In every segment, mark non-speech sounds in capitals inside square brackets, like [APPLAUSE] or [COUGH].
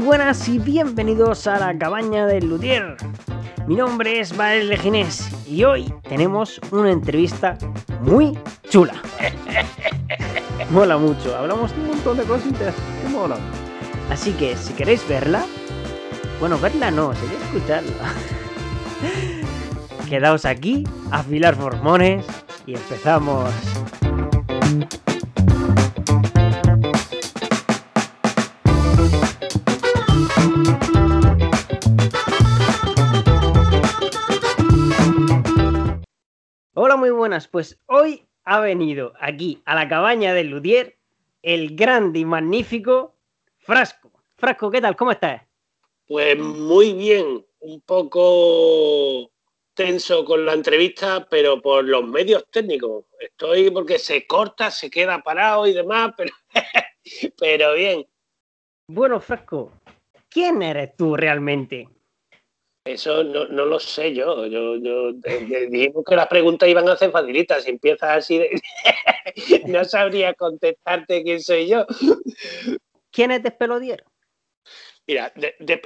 muy buenas y bienvenidos a la cabaña del Luthier. Mi nombre es Valeria Ginés y hoy tenemos una entrevista muy chula. [LAUGHS] mola mucho, hablamos de un montón de cositas que mola. Así que si queréis verla, bueno, verla no, sería escucharla. [LAUGHS] Quedaos aquí, afilar formones y empezamos. Muy buenas. Pues hoy ha venido aquí a la cabaña del Ludier el grande y magnífico Frasco. Frasco, ¿qué tal? ¿Cómo estás? Pues muy bien, un poco tenso con la entrevista, pero por los medios técnicos. Estoy porque se corta, se queda parado y demás, [LAUGHS] pero, pero bien. Bueno, Frasco, ¿quién eres tú realmente? Eso no, lo sé yo. Yo, yo dijimos que las preguntas iban a ser facilitas. Si empiezas así, [LAUGHS] no sabría contestarte quién soy yo. ¿Quién es Despelodier? Mira,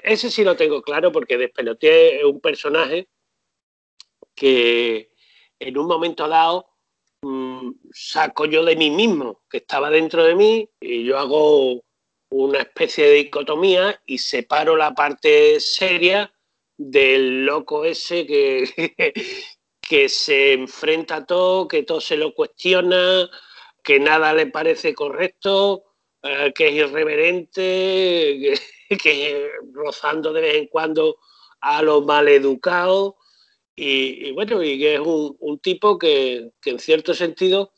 ese sí lo tengo claro porque Despelodier es un personaje que en un momento dado mm, saco yo de mí mismo, que estaba dentro de mí, y yo hago una especie de dicotomía y separo la parte seria del loco ese que, [LAUGHS] que se enfrenta a todo, que todo se lo cuestiona, que nada le parece correcto, eh, que es irreverente, que, [LAUGHS] rozando de vez en cuando a lo maleducado. Y, y bueno, y que es un, tipo que, en cierto sentido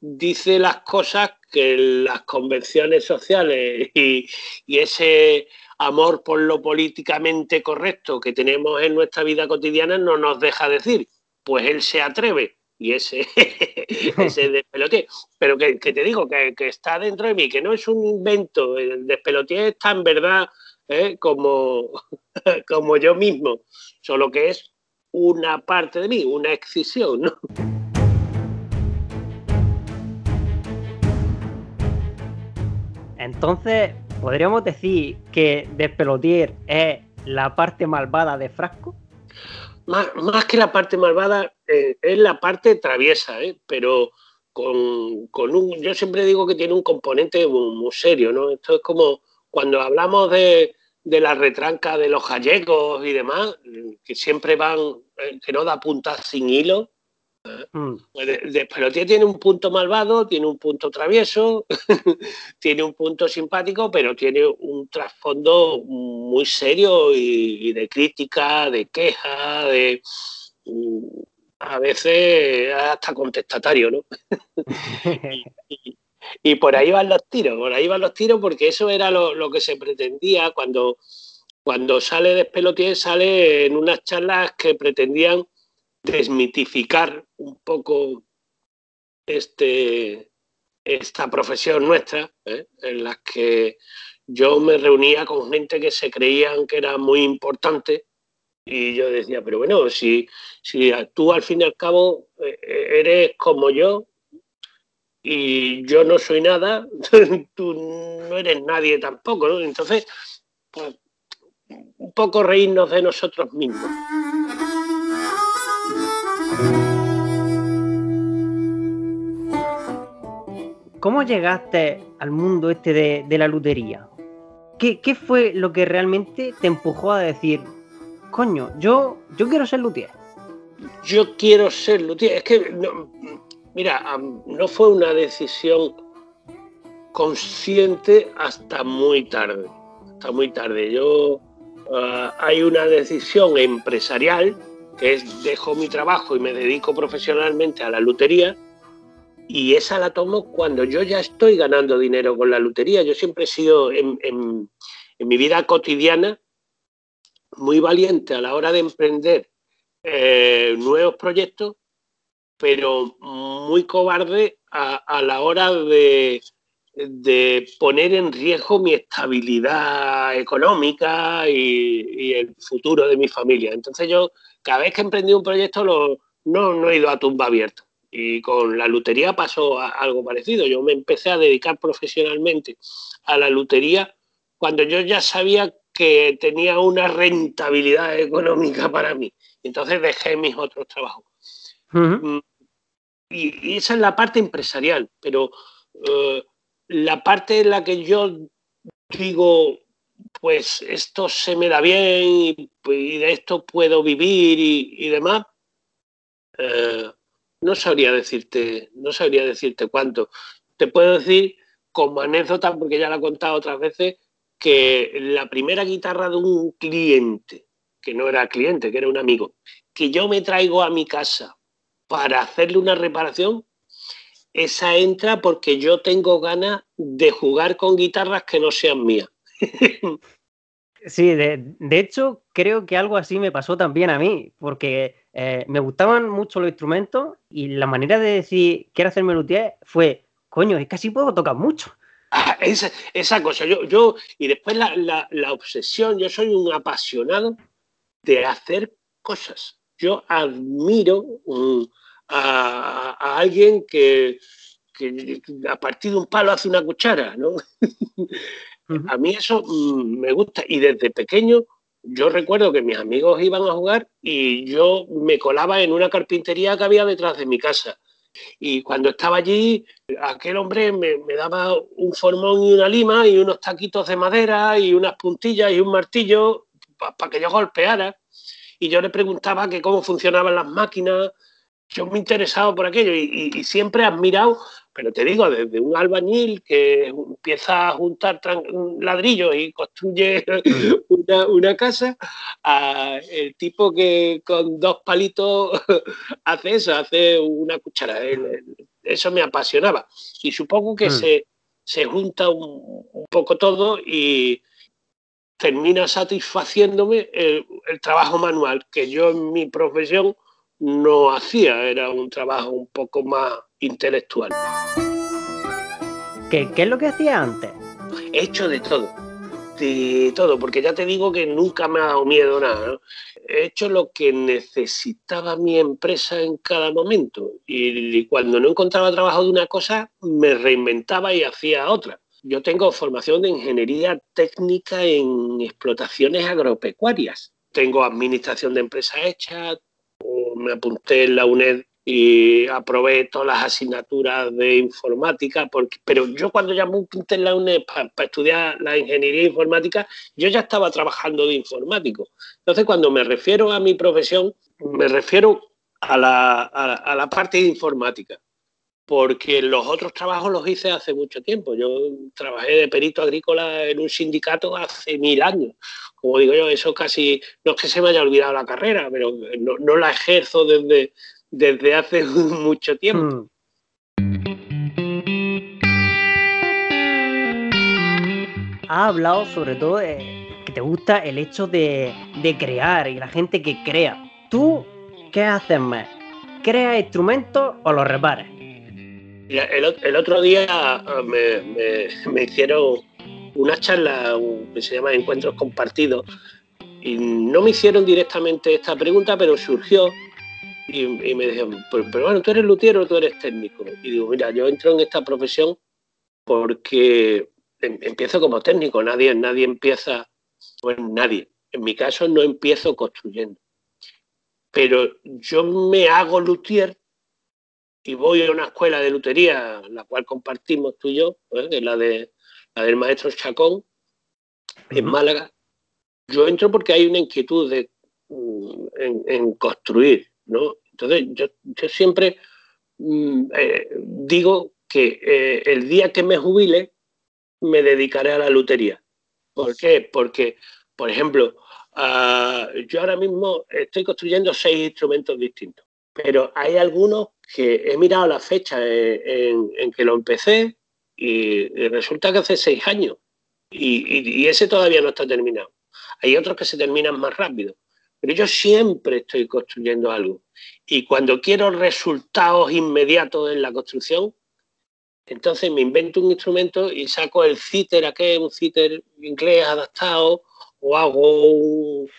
dice las cosas que las convenciones sociales [LAUGHS] y ese amor por lo políticamente correcto que tenemos en nuestra vida cotidiana no nos deja decir. Pues él se atreve y ese, [LAUGHS] ese. Pero que, te digo, que, está dentro de mí, que no es un invento, el despelote está en verdad ¿eh? como, [LAUGHS] como yo mismo, solo que es una parte de mí, una excisión. Entonces, ¿Podríamos decir que Despelotier es la parte malvada de Frasco? Más, que la parte malvada, eh, es la parte traviesa, ¿eh? pero con, un. Yo siempre digo que tiene un componente muy, serio, ¿no? Esto es como cuando hablamos de, de la retranca de los gallegos y demás, que siempre van, eh, que no da puntas sin hilo, Mm. Pues tiene un punto malvado, tiene un punto travieso, [LAUGHS] tiene un punto simpático, pero tiene un trasfondo muy serio y, de crítica, de queja, de mm, a veces hasta contestatario, ¿no? [LAUGHS] y, por ahí van los tiros, por ahí van los tiros, porque eso era lo, que se pretendía cuando, cuando sale Despelotier, sale en unas charlas que pretendían desmitificar un poco este, esta profesión nuestra, ¿eh? en la que yo me reunía con gente que se creían que era muy importante y yo decía, pero bueno, si, si tú al fin y al cabo eh, eres como yo y yo no soy nada, [LAUGHS] tú no eres nadie tampoco. Entonces, pues un poco reírnos de nosotros mismos. ¿Cómo llegaste al mundo este de, la lutería? ¿Qué, fue lo que realmente te empujó a decir, coño, yo, yo quiero ser luthier? Yo quiero ser luthier. Es que, mira, no fue una decisión consciente hasta muy tarde. Hasta muy tarde. Yo, ah, hay una decisión empresarial que es dejo mi trabajo y me dedico profesionalmente a la lutería y esa la tomo cuando yo ya estoy ganando dinero con la lutería. Yo siempre he sido en, mi vida cotidiana muy valiente a la hora de emprender eh, nuevos proyectos, pero muy cobarde a, la hora de, poner en riesgo mi estabilidad económica y, el futuro de mi familia. Entonces yo, cada vez que he emprendido un proyecto, no, no he ido a tumba abierta. Y con la lutería pasó algo parecido. Yo me empecé a dedicar profesionalmente a la lutería cuando yo ya sabía que tenía una rentabilidad económica para mí. Entonces dejé mis otros trabajos. Mm, y, esa es la parte empresarial, pero eh, la parte en la que yo digo, pues esto se me da bien y, de esto puedo vivir y, demás, eh, no sabría decirte, no sabría decirte cuánto. Te puedo decir como anécdota, porque ya la he contado otras veces, que la primera guitarra de un cliente, que no era cliente, que era un amigo, que yo me traigo a mi casa para hacerle una reparación, esa entra porque yo tengo ganas de jugar con guitarras que no sean mías. [LAUGHS] Sí, de, hecho, creo que algo así me pasó también a mí, porque eh, me gustaban mucho los instrumentos y la manera de decir quiero hacerme luthier fue, coño, es que así puedo tocar mucho. Ah, esa, cosa, yo, yo y después la, obsesión, yo soy un apasionado de hacer cosas. Yo admiro mm, a, alguien que, que, a partir de un palo hace una cuchara, ¿no? [LAUGHS] A mí eso mm, me gusta y desde pequeño yo recuerdo que mis amigos iban a jugar y yo me colaba en una carpintería que había detrás de mi casa. Y cuando estaba allí, aquel hombre me, daba un formón y una lima y unos taquitos de madera y unas puntillas y un martillo para que yo golpeara. Y yo le preguntaba que cómo funcionaban las máquinas. Yo me interesaba por aquello y, y siempre he admirado pero te digo, desde un albañil que empieza a juntar ladrillos y construye [LAUGHS] una, casa, a el tipo que con dos palitos [LAUGHS] hace eso, hace una cuchara. Eso me apasionaba. Y supongo que mm. se, junta un, poco todo y termina satisfaciéndome el trabajo manual, que yo en mi profesión no hacía, era un trabajo un poco más intelectual. ¿Qué, es lo que hacía antes? He hecho de todo, de todo, porque ya te digo que nunca me ha dado miedo nada. He hecho lo que necesitaba mi empresa en cada momento y, cuando no encontraba trabajo de una cosa, me reinventaba y hacía otra. Yo tengo formación de ingeniería técnica en explotaciones agropecuarias. Tengo administración de empresas hechas, me apunté en la UNED y aprobé todas las asignaturas de informática, porque, pero yo cuando apunté en la UNED para estudiar la ingeniería informática, yo ya estaba trabajando de informático. Entonces, cuando me refiero a mi profesión, me refiero a la, a la parte de informática porque los otros trabajos los hice hace mucho tiempo. Yo trabajé de perito agrícola en un sindicato hace mil años. Como digo yo, eso casi, no es que se me haya olvidado la carrera, pero no, la ejerzo desde, desde hace [LAUGHS] mucho tiempo. Hmm. Ha hablado sobre todo de que te gusta el hecho de, de crear y la gente que crea. ¿Tú qué haces más? ¿Creas instrumentos o los repares? el, otro día ah, me, hicieron una charla que se llama Encuentros Compartidos y no me hicieron directamente esta pregunta, pero surgió y, me dijeron, pero, bueno, tú eres luthier o tú eres técnico. Y digo, mira, yo entro en esta profesión porque em, empiezo como técnico, nadie, nadie empieza, pues nadie. En mi caso no empiezo construyendo. Pero yo me hago luthier y voy a una escuela de lutería, la cual compartimos tú y yo, ¿eh? la, de, la del maestro Chacón, en Málaga, yo entro porque hay una inquietud de, mm, en, construir, ¿no? Entonces, yo, siempre mm, eh, digo que eh, el día que me jubile, me dedicaré a la lutería. ¿Por qué? Porque, por ejemplo, ah, yo ahora mismo estoy construyendo seis instrumentos distintos, pero hay algunos que he mirado la fecha en, que lo empecé y, resulta que hace seis años y, ese todavía no está terminado. Hay otros que se terminan más rápido, pero yo siempre estoy construyendo algo y cuando quiero resultados inmediatos en la construcción, entonces me invento un instrumento y saco el citer, aquel, un citer inglés adaptado, o hago un,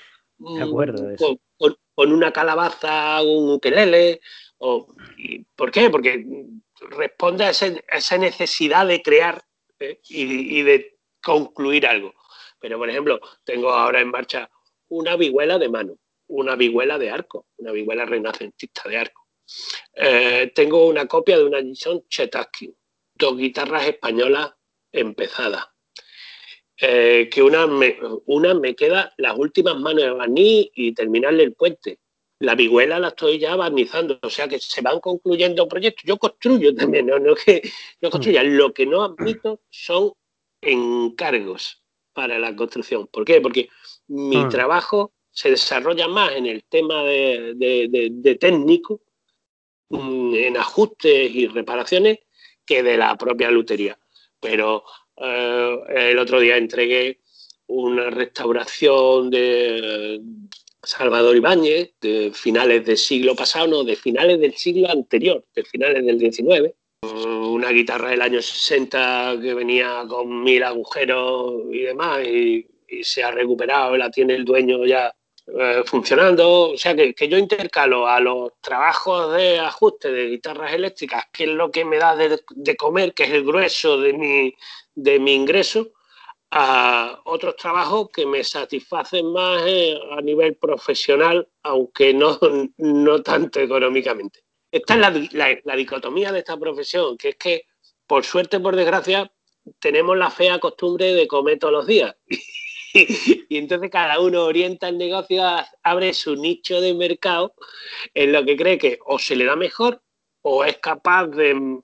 con, una calabaza, hago un ukelele, ¿Por qué? Porque responde a, esa necesidad de crear ¿eh? y, de concluir algo. Pero, por ejemplo, tengo ahora en marcha una vihuela de mano, una vihuela de arco, una vihuela renacentista de arco. Eh, tengo una copia de una Gibson Chetaki, dos guitarras españolas empezadas. Eh, que una me, una me queda las últimas manos de barniz y terminarle el puente. La vihuela la estoy ya barnizando, o sea que se van concluyendo proyectos. Yo construyo también, no, no que no construya. Lo que no admito son encargos para la construcción. ¿Por qué? Porque mi Ah. trabajo se desarrolla más en el tema de, de- de- de técnico, mm, en ajustes y reparaciones, que de la propia lutería. Pero eh, el otro día entregué una restauración de Salvador Ibáñez, de finales del siglo pasado, no, de finales del siglo anterior, de finales del 19. Una guitarra del año 60 que venía con mil agujeros y demás, y, y se ha recuperado, la tiene el dueño ya eh, funcionando. O sea que, que yo intercalo a los trabajos de ajuste de guitarras eléctricas, que es lo que me da de, de comer, que es el grueso de mi, de mi ingreso, a otros trabajos que me satisfacen más eh, a nivel profesional, aunque no, no tanto económicamente. Esta es la, la- la dicotomía de esta profesión, que es que, por suerte por desgracia, tenemos la fea costumbre de comer todos los días. [LAUGHS] y entonces cada uno orienta el negocio, abre su nicho de mercado en lo que cree que o se le da mejor o es capaz de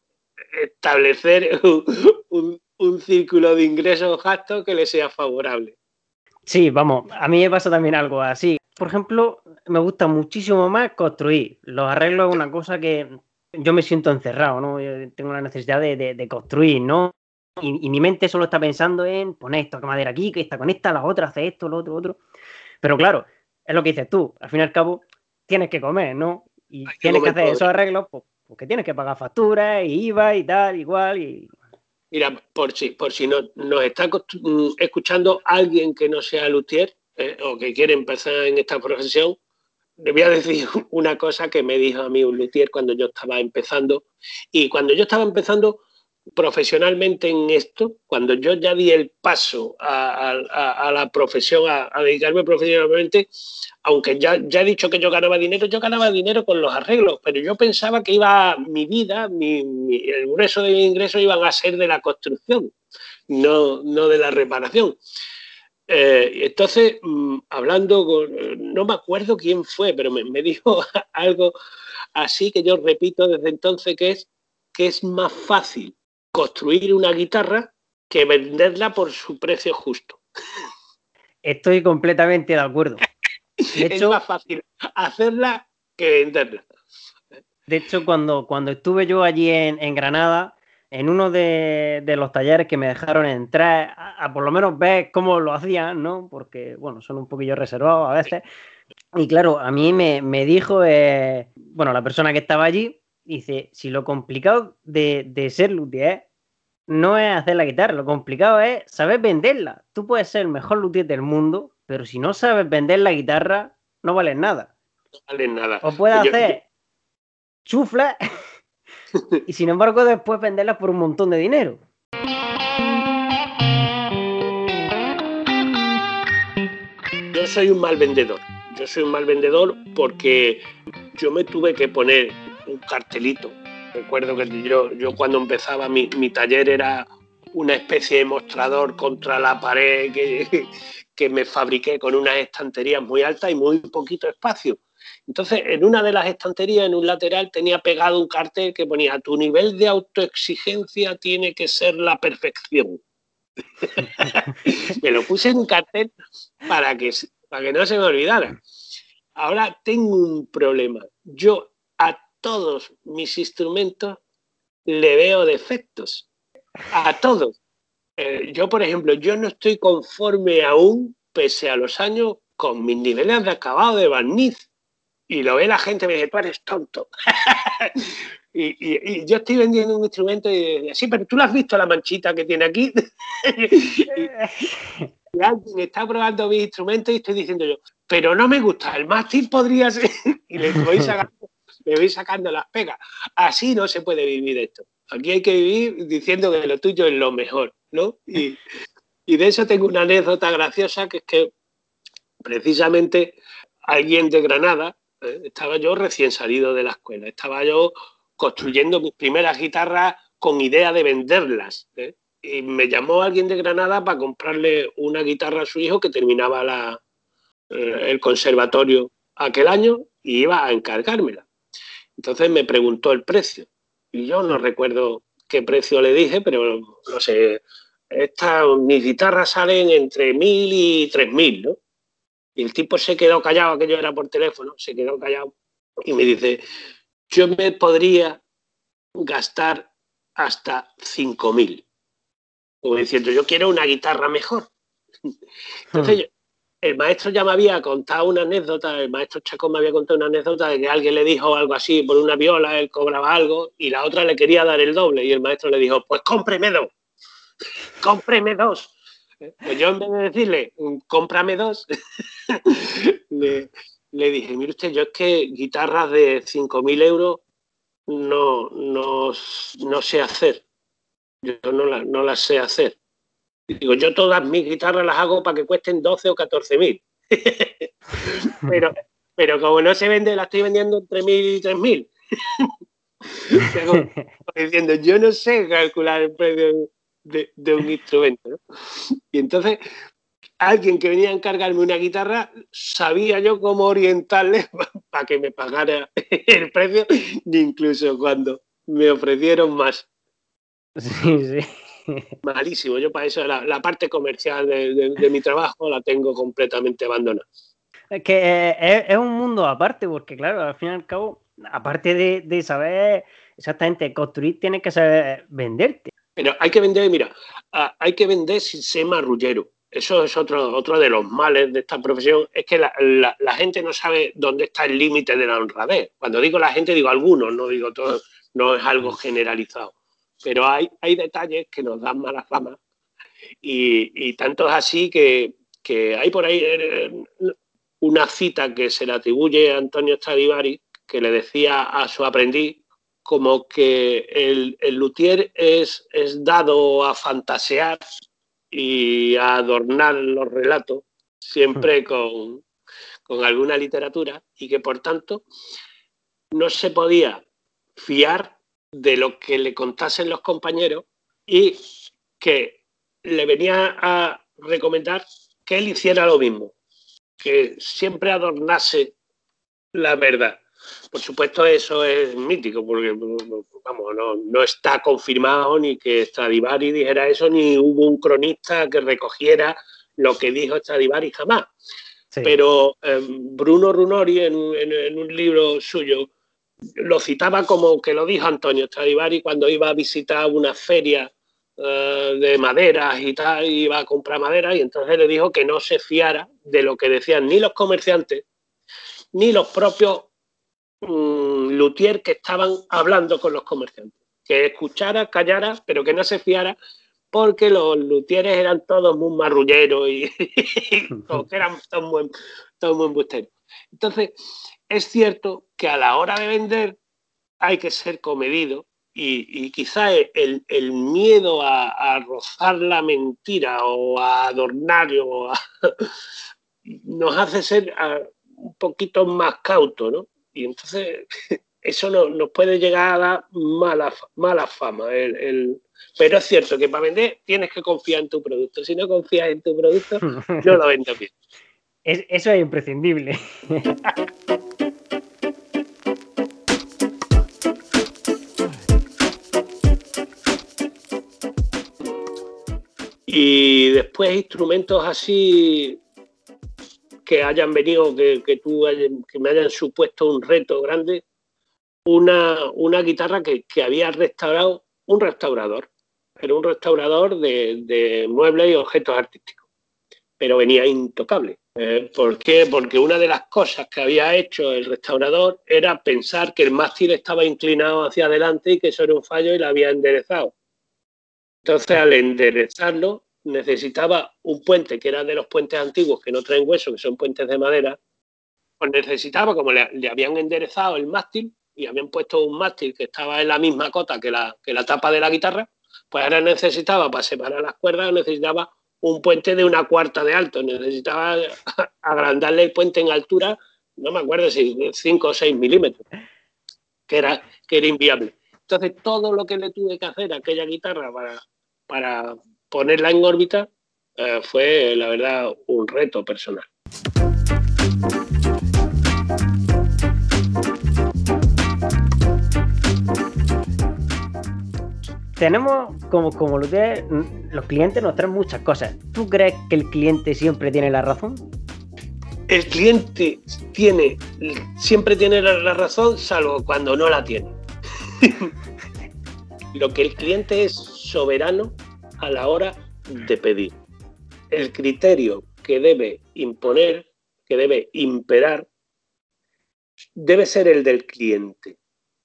establecer un, un- círculo de ingresos gastos que le sea favorable. Sí, vamos, a mí me pasa también algo así. Por ejemplo, me gusta muchísimo más construir. Los arreglos es una cosa que yo me siento encerrado, ¿no? Yo tengo la necesidad de construir, ¿no? Y, y mi mente solo está pensando en poner esto, que madera aquí, que esta con esta, la otra hace esto, lo otro, lo otro. Pero claro, es lo que dices tú. Al fin y al cabo, tienes que comer, ¿no? Y Hay tienes que hacer todo. esos arreglos, pues, porque tienes que pagar facturas y IVA y tal, igual. Y Mira, por si, por si no, nos está mm, escuchando alguien que no sea luthier eh, o que quiere empezar en esta profesión, le voy a decir [LAUGHS] una cosa que me dijo a mí un luthier cuando yo estaba empezando. Y cuando yo estaba empezando profesionalmente en esto, cuando yo ya di el paso a, la profesión, a, dedicarme profesionalmente, aunque ya, ya he dicho que yo ganaba dinero, yo ganaba dinero con los arreglos, pero yo pensaba que iba mi vida, mi- el grueso de mi ingreso iban a ser de la construcción, no, no de la reparación. Eh, entonces, mm, hablando con, no me acuerdo quién fue, pero me, me dijo [LAUGHS] algo así que yo repito desde entonces, que es que es más fácil construir una guitarra que venderla por su precio justo. estoy completamente de acuerdo. De [LAUGHS] es hecho, más fácil hacerla que venderla. De hecho, cuando, cuando estuve yo allí en, en Granada, en uno de, de los talleres que me dejaron entrar, a, a por lo menos ver cómo lo hacían, ¿no? Porque, bueno, son un poquillo reservados a veces. Y claro, a mí me, me dijo, eh, bueno, la persona que estaba allí, dice, si lo complicado de, de ser luthier no es hacer la guitarra, lo complicado es saber venderla. Tú puedes ser el mejor luthier del mundo, pero si no sabes vender la guitarra, no vales nada. No vale nada. O puedes Yo- hacer chuflas [LAUGHS] y sin embargo después venderlas por un montón de dinero. Yo soy un mal vendedor. Yo soy un mal vendedor porque yo me tuve que poner un cartelito. Recuerdo que yo, yo cuando empezaba mi, mi taller era una especie de mostrador contra la pared que, [LAUGHS] que me fabriqué con unas estanterías muy altas y muy poquito espacio. Entonces, en una de las estanterías, en un lateral, tenía pegado un cartel que ponía, tu nivel de autoexigencia tiene que ser la perfección. [LAUGHS] me lo puse en un cartel para que, para que no se me olvidara. Ahora tengo un problema. Yo todos mis instrumentos le veo defectos. A todos. Eh, yo, por ejemplo, yo no estoy conforme aún, pese a los años, con mis niveles de acabado de barniz. Y lo ve la gente y me dice, tú eres tonto. [LAUGHS] y, yo estoy vendiendo un instrumento y dice, sí, pero tú lo has visto la manchita que tiene aquí. [LAUGHS] y alguien está probando mis instrumentos y estoy diciendo yo, pero no me gusta, el mástil podría ser. [LAUGHS] y le voy sacando, le voy sacando las pegas. Así no se puede vivir esto. Aquí hay que vivir diciendo que lo tuyo es lo mejor, ¿no? Y, de eso tengo una anécdota graciosa, que es que precisamente alguien de Granada, ¿eh? estaba yo recién salido de la escuela, estaba yo construyendo mis primeras guitarras con idea de venderlas. ¿eh? Y me llamó alguien de Granada para comprarle una guitarra a su hijo que terminaba eh, el conservatorio aquel año y iba a encargármela. Entonces me preguntó el precio y yo no recuerdo qué precio le dije, pero no sé, esta, mis guitarras salen entre mil y tres mil, ¿no? Y el tipo se quedó callado, aquello era por teléfono, se quedó callado y me dice, yo me podría gastar hasta cinco mil. Como diciendo, yo quiero una guitarra mejor. [LAUGHS] Entonces, hmm. El maestro ya me había contado una anécdota, el maestro Chaco me había contado una anécdota de que alguien le dijo algo así por una viola, él cobraba algo y la otra le quería dar el doble y el maestro le dijo, pues cómpreme dos, [LAUGHS] cómpreme dos. Pues yo en vez de decirle, cómprame dos, [LAUGHS] le, dije, mire usted, yo es que guitarras de 5.000 euros no, no, no, sé hacer. Yo no, no las sé hacer. Digo, yo todas mis guitarras las hago para que cuesten 12 o 14.000. [LAUGHS] pero, pero como no se vende, la estoy vendiendo entre 1.000 y 3.000. [LAUGHS] diciendo, yo no sé calcular el precio de, un instrumento. Y entonces, alguien que venía a encargarme una guitarra, sabía yo cómo orientarle [LAUGHS] para que me pagara el precio, incluso cuando me ofrecieron más. Sí, sí. Malísimo. Yo para eso la, parte comercial de, mi trabajo la tengo completamente abandonada. Es que eh, es, un mundo aparte, porque claro, al fin y al cabo, aparte de, de saber exactamente construir, tienes que saber venderte. Pero hay que vender, mira, hay que vender sin ser marrullero. Eso es otro, otro de los males de esta profesión, es que la, gente no sabe dónde está el límite de la honradez. Cuando digo la gente, digo algunos, no digo todos, no es algo generalizado. Pero hay, hay detalles que nos dan mala fama. Y, tanto es así que, que hay por ahí eh, una cita que se le atribuye a Antonio Stradivari, que le decía a su aprendiz, como que el, el luthier es, es, dado a fantasear y a adornar los relatos, siempre hmm. con, con, alguna literatura, y que por tanto no se podía fiar de lo que le contasen los compañeros y que le venía a recomendar que él hiciera lo mismo, que siempre adornase la verdad. Por supuesto, eso es mítico, porque vamos, no, está confirmado ni que Stradivari dijera eso, ni hubo un cronista que recogiera lo que dijo Stradivari jamás. Pero em, Bruno Runori, en, un libro suyo, lo citaba como que lo dijo Antonio Stradivari cuando iba a visitar una feria eh, de maderas y tal, iba a comprar madera, y entonces le dijo que no se fiara de lo que decían ni los comerciantes ni los propios luthier que estaban hablando con los comerciantes. Que escuchara, callara, pero que no se fiara, porque los luthieres eran todos muy marrulleros y, [LAUGHS] [LAUGHS] eran todos muy, todos embusteros. Entonces, es cierto que a la hora de vender hay que ser comedido y, quizá el, miedo a, rozar la mentira o a adornar o [LAUGHS] nos hace ser ah, un poquito más cauto, ¿no? Y entonces [LAUGHS] eso nos puede llegar a dar mala, mala fama. El, Pero es cierto que para vender tienes que confiar en tu producto. Si no confías en tu producto, [LAUGHS] no lo vendes bien. eso es imprescindible. Y después instrumentos así que hayan venido, que, que, tú, que me hayan supuesto un reto grande, una, una guitarra que, había restaurado un restaurador. Era un restaurador de, muebles y objetos artísticos, pero venía intocable. Eh, ¿Por qué? Porque una de las cosas que había hecho el restaurador era pensar que el mástil estaba inclinado hacia adelante y que eso era un fallo y lo había enderezado. Entonces, al enderezarlo, necesitaba un puente que era de los puentes antiguos que no traen hueso, que son puentes de madera, pues necesitaba, como le, habían enderezado el mástil y habían puesto un mástil que estaba en la misma cota que la, que la tapa de la guitarra, pues ahora necesitaba, para separar las cuerdas, necesitaba un puente de una cuarta de alto, necesitaba [LAUGHS] agrandarle el puente en altura, no me acuerdo si 5 o 6 milímetros, que era, que era inviable. Entonces, todo lo que le tuve que hacer a aquella guitarra para, para ponerla en órbita eh, fue, la verdad, un reto personal. tenemos como, como los clientes nos traen muchas cosas. ¿Tú crees que el cliente siempre tiene la razón? El cliente tiene, siempre tiene la, razón, salvo cuando no la tiene. [LAUGHS] Lo que el cliente es soberano a la hora de pedir. El criterio que debe imponer, que debe imperar, debe ser el del cliente.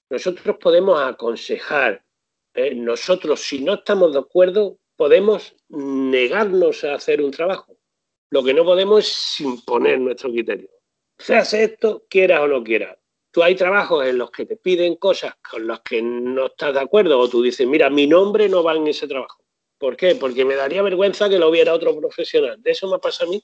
Nosotros podemos aconsejar, eh, nosotros, si no estamos de acuerdo, podemos negarnos a hacer un trabajo. Lo que no podemos es imponer nuestro criterio. Se hace esto, quieras o no quieras. Tú hay trabajos en los que te piden cosas con las que no estás de acuerdo o tú dices, mira, mi nombre no va en ese trabajo. ¿Por qué? Porque me daría vergüenza que lo viera otro profesional. ¿De eso me pasa a mí?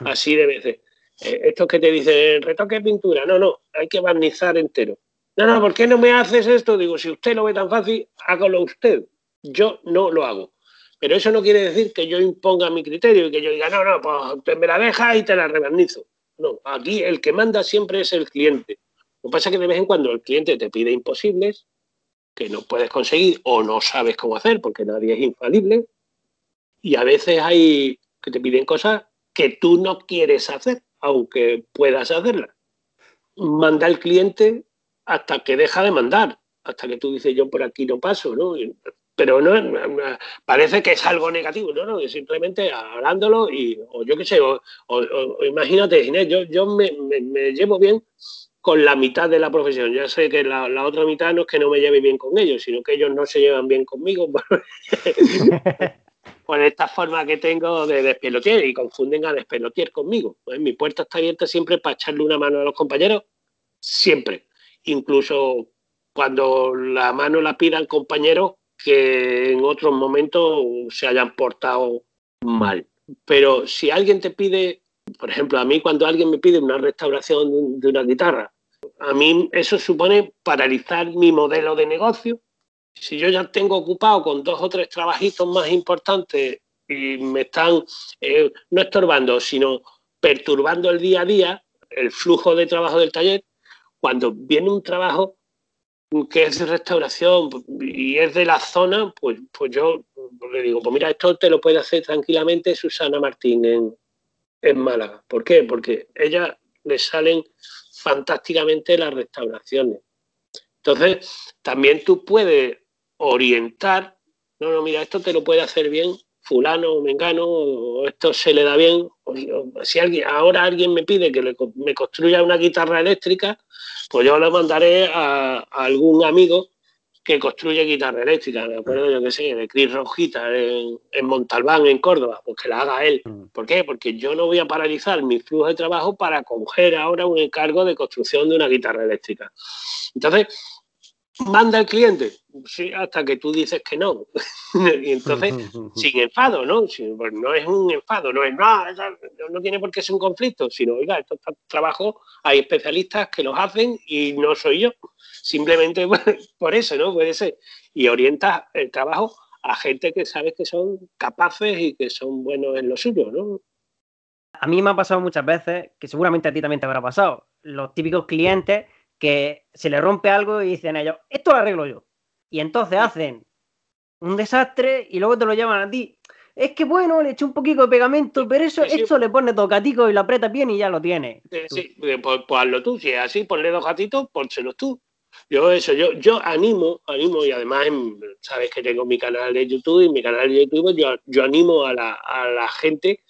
Así debe ser. Eh, estos que te dicen, retoque pintura. No, no, hay que barnizar entero. No, no, ¿por qué no me haces esto? Digo, si usted lo ve tan fácil, hágalo usted. Yo no lo hago. Pero eso no quiere decir que yo imponga mi criterio y que yo diga, no, no, pues usted me la deja y te la rebarnizo. No, aquí el que manda siempre es el cliente. Lo que pasa es que de vez en cuando el cliente te pide imposibles que no puedes conseguir o no sabes cómo hacer porque nadie es infalible. Y a veces hay que te piden cosas que tú no quieres hacer, aunque puedas hacerlas. Manda al cliente hasta que deja de mandar, hasta que tú dices yo por aquí no paso, ¿no? Pero no parece que es algo negativo, no, no, simplemente hablándolo y, o yo qué sé, o, imagínate, Inés, yo, yo me, llevo bien con la mitad de la profesión. Ya sé que la, otra mitad no es que no me lleve bien con ellos, sino que ellos no se llevan bien conmigo. [LAUGHS] por esta forma que tengo de despelotier y confunden a despelotier conmigo. Pues mi puerta está abierta siempre para echarle una mano a los compañeros, siempre incluso cuando la mano la pidan compañeros que en otros momentos se hayan portado mal. Pero si alguien te pide, por ejemplo, a mí cuando alguien me pide una restauración de una guitarra, a mí eso supone paralizar mi modelo de negocio. Si yo ya tengo ocupado con dos o tres trabajitos más importantes y me están eh, no estorbando, sino perturbando el día a día, el flujo de trabajo del taller, cuando viene un trabajo que es de restauración y es de la zona, pues, pues yo le digo, pues mira, esto te lo puede hacer tranquilamente Susana Martín en, en Málaga. ¿Por qué? Porque ella le salen fantásticamente las restauraciones. Entonces, también tú puedes orientar, no, no, mira, esto te lo puede hacer bien fulano o mengano, o esto se le da bien. Si alguien, ahora alguien me pide que me construya una guitarra eléctrica, pues yo le mandaré a, algún amigo que construye guitarra eléctrica, ¿de acuerdo? Yo qué sé, de Cris Rojita en, en, Montalbán, en Córdoba, pues que la haga él. Mm. ¿Por qué? Porque yo no voy a paralizar mi flujo de trabajo para coger ahora un encargo de construcción de una guitarra eléctrica. Entonces, manda el cliente, sí, hasta que tú dices que no. [LAUGHS] y entonces, [LAUGHS] sin enfado, ¿no? Pues no es un enfado, no es nada, no, tiene por qué ser un conflicto, sino, oiga, estos trabajos hay especialistas que los hacen y no soy yo. Simplemente [LAUGHS] por eso, ¿no? Puede ser. Y orientas el trabajo a gente que sabes que son capaces y que son buenos en lo suyo, ¿no? A mí me ha pasado muchas veces, que seguramente a ti también te habrá pasado, los típicos clientes que se le rompe algo y dicen ellos, esto lo arreglo yo. Y entonces hacen un desastre y luego te lo llevan a ti. Es que bueno, le eché un poquito de pegamento, pero eso, eso le pone tocatico y lo aprieta bien y ya lo tiene. Sí, pues, pues, hazlo tú, si es así, ponle dos gatitos, pónselos tú. Yo eso, yo, yo animo, animo, y además sabes que tengo mi canal de YouTube y mi canal de YouTube, yo, yo animo a la, a la gente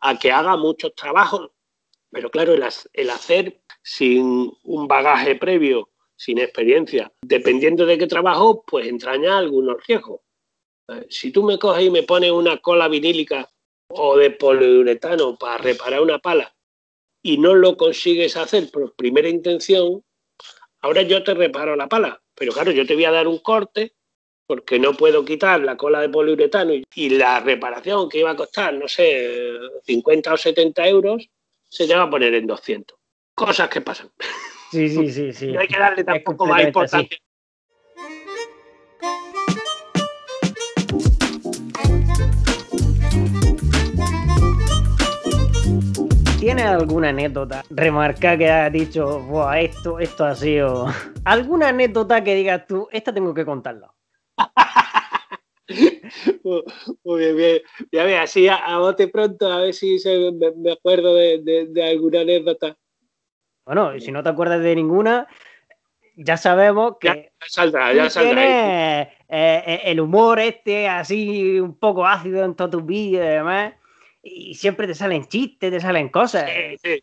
a que haga muchos trabajos, pero claro, el, el hacer sin un bagaje previo, sin experiencia, dependiendo de qué trabajo, pues entraña algunos riesgos. Eh, si tú me coges y me pones una cola vinílica o de poliuretano para reparar una pala y no lo consigues hacer por primera intención, ahora yo te reparo la pala, pero claro, yo te voy a dar un corte porque no puedo quitar la cola de poliuretano y la reparación que iba a costar, no sé, 50 o 70 euros, se te va a poner en 200. Cosas que pasan. Sí, sí, sí. [LAUGHS] sí. no hay que darle tampoco más importancia. ¿Tienes alguna anécdota remarca que has dicho, Buah, esto, esto ha sido. [LAUGHS] ¿Alguna anécdota que digas tú, esta tengo que contarla? [LAUGHS] Muy bien, bien. Ya ve, así a, bote pronto, a ver si me, acuerdo de, alguna anécdota. Bueno, y si no te acuerdas de ninguna, ya sabemos que. Ya, saldrá, ya saldrá. Eh, eh, el humor este así un poco ácido en todos tus vídeos y demás y siempre te salen chistes, te salen cosas.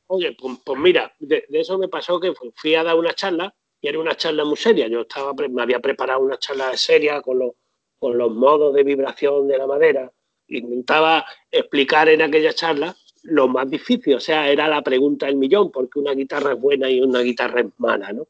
Oye, pues, pues mira, de, eso me pasó que fui a dar una charla y era una charla muy seria. Yo estaba, me había preparado una charla seria con los, con los modos de vibración de la madera. Intentaba explicar en aquella charla lo más difícil, o sea, era la pregunta del millón, ¿por qué una guitarra es buena y una guitarra es mala? ¿no?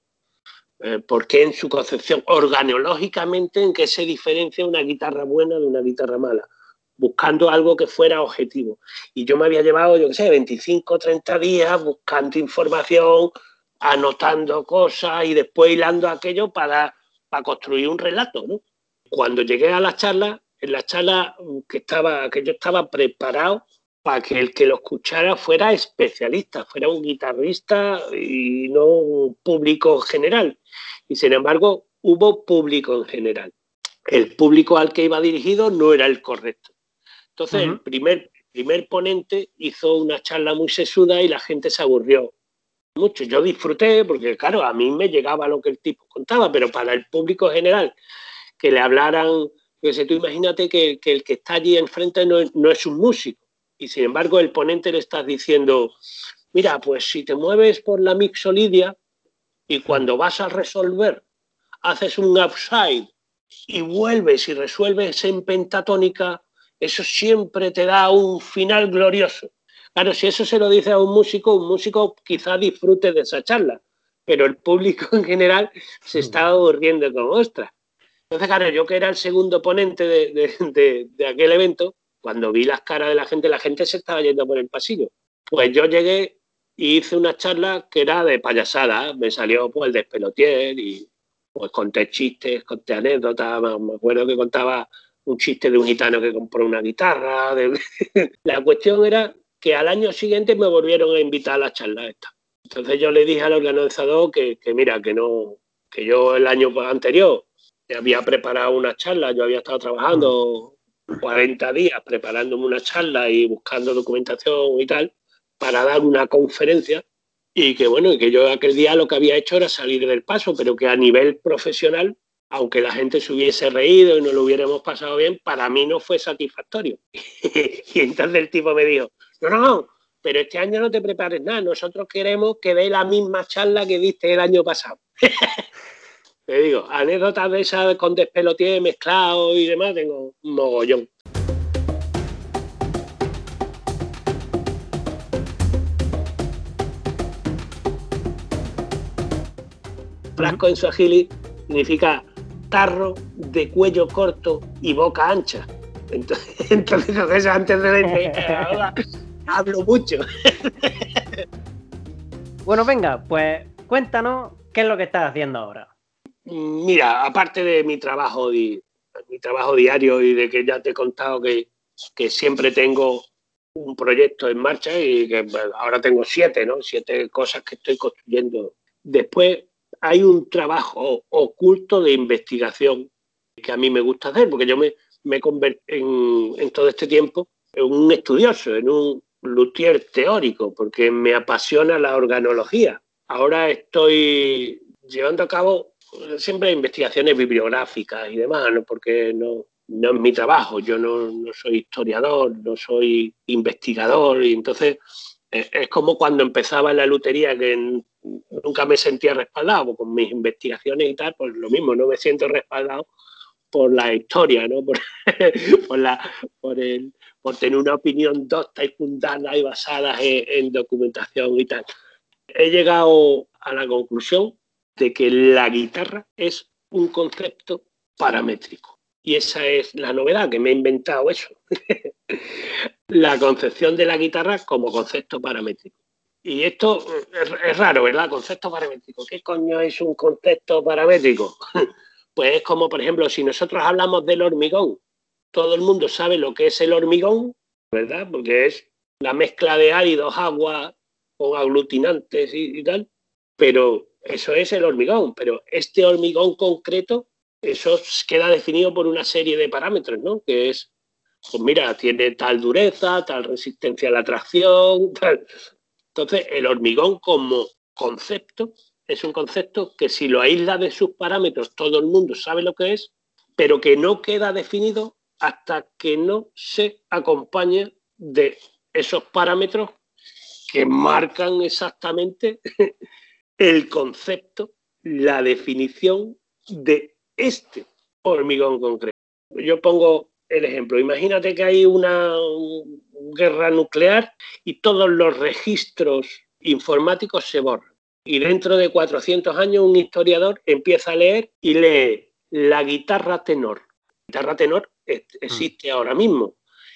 Eh, ¿Por qué en su concepción, organológicamente, en qué se diferencia una guitarra buena de una guitarra mala? buscando algo que fuera objetivo. Y yo me había llevado, yo qué sé, 25 o 30 días buscando información, anotando cosas y después hilando aquello para, para construir un relato. ¿no? Cuando llegué a la charla, en la charla que, estaba, que yo estaba preparado para que el que lo escuchara fuera especialista, fuera un guitarrista y no un público general. Y sin embargo, hubo público en general. El público al que iba dirigido no era el correcto. Entonces, el primer, primer ponente hizo una charla muy sesuda y la gente se aburrió mucho. Yo disfruté porque, claro, a mí me llegaba lo que el tipo contaba, pero para el público general, que le hablaran, que sé, tú imagínate que, el que está allí enfrente no, no es un músico y sin embargo el ponente le estás diciendo, mira, pues si te mueves por la mixolidia y cuando vas a resolver haces un upside y vuelves y resuelves en pentatónica, eso siempre te da un final glorioso. Claro, si eso se lo dice a un músico, un músico quizá disfrute de esa charla, pero el público en general se está aburriendo con ostra. Entonces, claro, yo que era el segundo ponente de, aquel evento, cuando vi las caras de la gente, la gente se estaba yendo por el pasillo. Pues yo llegué y hice una charla que era de payasada, me salió pues el despelotier y pues conté chistes, conté anécdotas, me acuerdo que contaba un chiste de un gitano que compró una guitarra. [LAUGHS] la cuestión era que al año siguiente me volvieron a invitar a la charla esta. Entonces yo le dije al organizador que, que mira, que no, que yo el año anterior había preparado una charla, yo había estado trabajando 40 días preparándome una charla y buscando documentación y tal para dar una conferencia y que bueno, y que yo aquel día lo que había hecho era salir del paso, pero que a nivel profesional aunque la gente se hubiese reído y no lo hubiéramos pasado bien, para mí no fue satisfactorio. [LAUGHS] y entonces el tipo me dijo, no, no, no, pero este año no te prepares nada, nosotros queremos que dé la misma charla que diste el año pasado. [LAUGHS] te digo, anécdotas de esas con despelotier mezclado y demás, tengo un mogollón. Flasco en su agili significa tarro de cuello corto y boca ancha. Entonces, [LAUGHS] entonces antes de hablo mucho. Bueno, venga, pues cuéntanos qué es lo que estás haciendo ahora. Mira, aparte de mi trabajo, mi trabajo diario y de que ya te he contado que, que siempre tengo un proyecto en marcha y que ahora tengo siete, ¿no? Siete cosas que estoy construyendo. Después hay un trabajo oculto de investigación que a mí me gusta hacer, porque yo me, me convertí en, en todo este tiempo en un estudioso, en un luthier teórico, porque me apasiona la organología. Ahora estoy llevando a cabo siempre investigaciones bibliográficas y demás, porque no, no es mi trabajo, yo no, no, soy historiador, no soy investigador, y entonces eh, es como cuando empezaba en la lutería, que nunca me sentía respaldado con mis investigaciones y tal, pues lo mismo, no me siento respaldado por la historia, ¿no? por, [LAUGHS] la, por, el, por tener una opinión docta y fundada y basada en, documentación y tal. He llegado a la conclusión de que la guitarra es un concepto paramétrico. Y esa es la novedad, que me he inventado eso. [LAUGHS] la concepción de la guitarra como concepto paramétrico. Y esto es, raro, ¿verdad? Concepto paramétrico. ¿Qué coño es un concepto paramétrico? [LAUGHS] pues es como, por ejemplo, si nosotros hablamos del hormigón, todo el mundo sabe lo que es el hormigón, ¿verdad? Porque es la mezcla de áridos, agua con aglutinantes y tal. Pero eso es el hormigón. Pero este hormigón concreto eso queda definido por una serie de parámetros, ¿no? Que es, pues mira, tiene tal dureza, tal resistencia a la tracción. [LAUGHS] Entonces, el hormigón como concepto es un concepto que si lo aísla de sus parámetros, todo el mundo sabe lo que es, pero que no queda definido hasta que no se acompañe de esos parámetros que marcan exactamente [LAUGHS] el concepto, la definición de este hormigón concreto. Yo pongo el ejemplo. Imagínate que hay una guerra nuclear y todos los registros informáticos se borran. Y dentro de 400 años un historiador empieza a leer y lee la guitarra tenor. La guitarra tenor existe ahora mismo.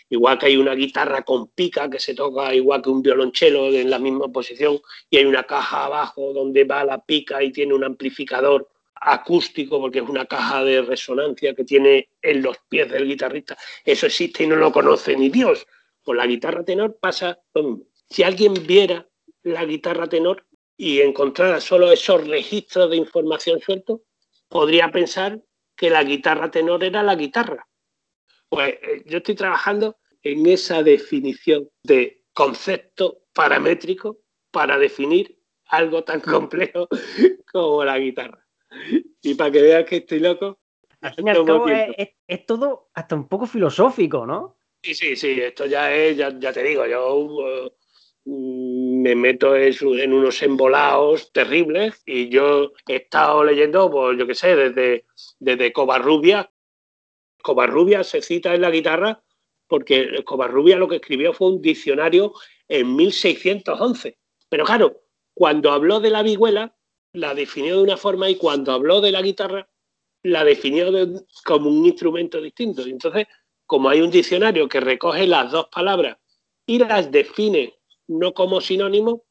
Igual que hay una guitarra con pica que se toca igual que un violonchelo en la misma posición y hay una caja abajo donde va la pica y tiene un amplificador acústico, porque es una caja de resonancia que tiene en los pies del guitarrista. Eso existe y no lo conoce ni Dios. Con la guitarra tenor pasa. Si alguien viera la guitarra tenor y encontrara solo esos registros de información sueltos, podría pensar que la guitarra tenor era la guitarra. Pues eh, yo estoy trabajando en esa definición de concepto paramétrico para definir algo tan complejo [LAUGHS] como la guitarra. Y para que veas que estoy loco. Al fin y al cabo es, todo hasta un poco filosófico, ¿no? Sí, sí, sí, esto ya es, ya, te digo, yo uh, me meto en, unos embolados terribles y yo he estado leyendo, pues yo qué sé, desde, desde Covarrubia. Covarrubia se cita en la guitarra porque Covarrubia lo que escribió fue un diccionario en 1611. Pero claro, cuando habló de la vihuela, la definió de una forma y cuando habló de la guitarra, la definió como un instrumento distinto. Entonces, como hay un diccionario que recoge las dos palabras y las define no como sinónimo,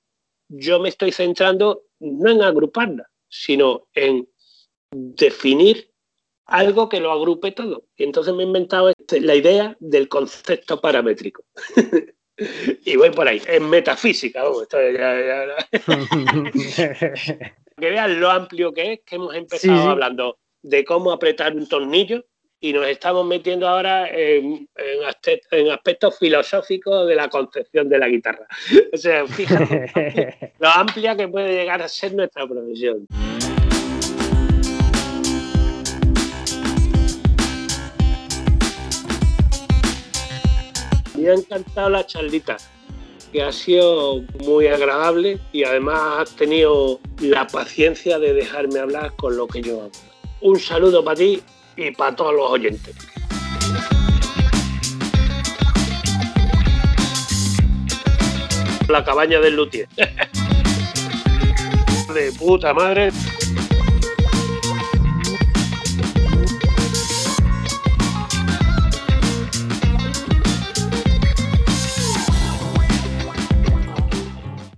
yo me estoy centrando no en agruparlas, sino en definir algo que lo agrupe todo. Y entonces me he inventado este, la idea del concepto paramétrico. [LAUGHS] y voy por ahí, en metafísica. [LAUGHS] que vean lo amplio que es, que hemos empezado hablando de cómo apretar un tornillo y nos estamos metiendo ahora en, aspectos filosóficos de la concepción de la guitarra. [LAUGHS] O sea, fíjate lo amplia que puede llegar a ser nuestra profesión. Me ha encantado la charlita que ha sido muy agradable y además has tenido la paciencia de dejarme hablar con lo que yo hago. Un saludo para ti y para todos los oyentes. La cabaña del luthier. [LAUGHS] de puta madre.